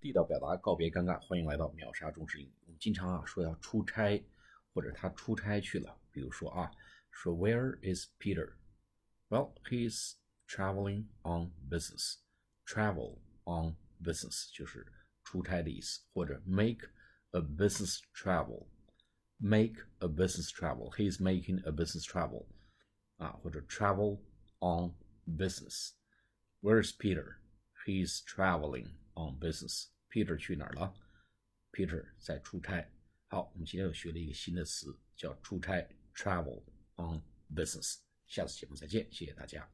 地道表达告别尴尬，欢迎来到秒杀中式英语。我们经常啊说要出差，或者他出差去了。比如说啊，说 Where is Peter? Well, he's traveling on business. Travel on business 就是出差的意思，或者 make a business travel. Make a business travel. He's making a business travel. 啊，或者 travel on business. Where's Peter? He's traveling On business. Peter 去哪儿了？Peter 在出差。好，我们今天又学了一个新的词，叫出差 （travel on business）。下次节目再见，谢谢大家。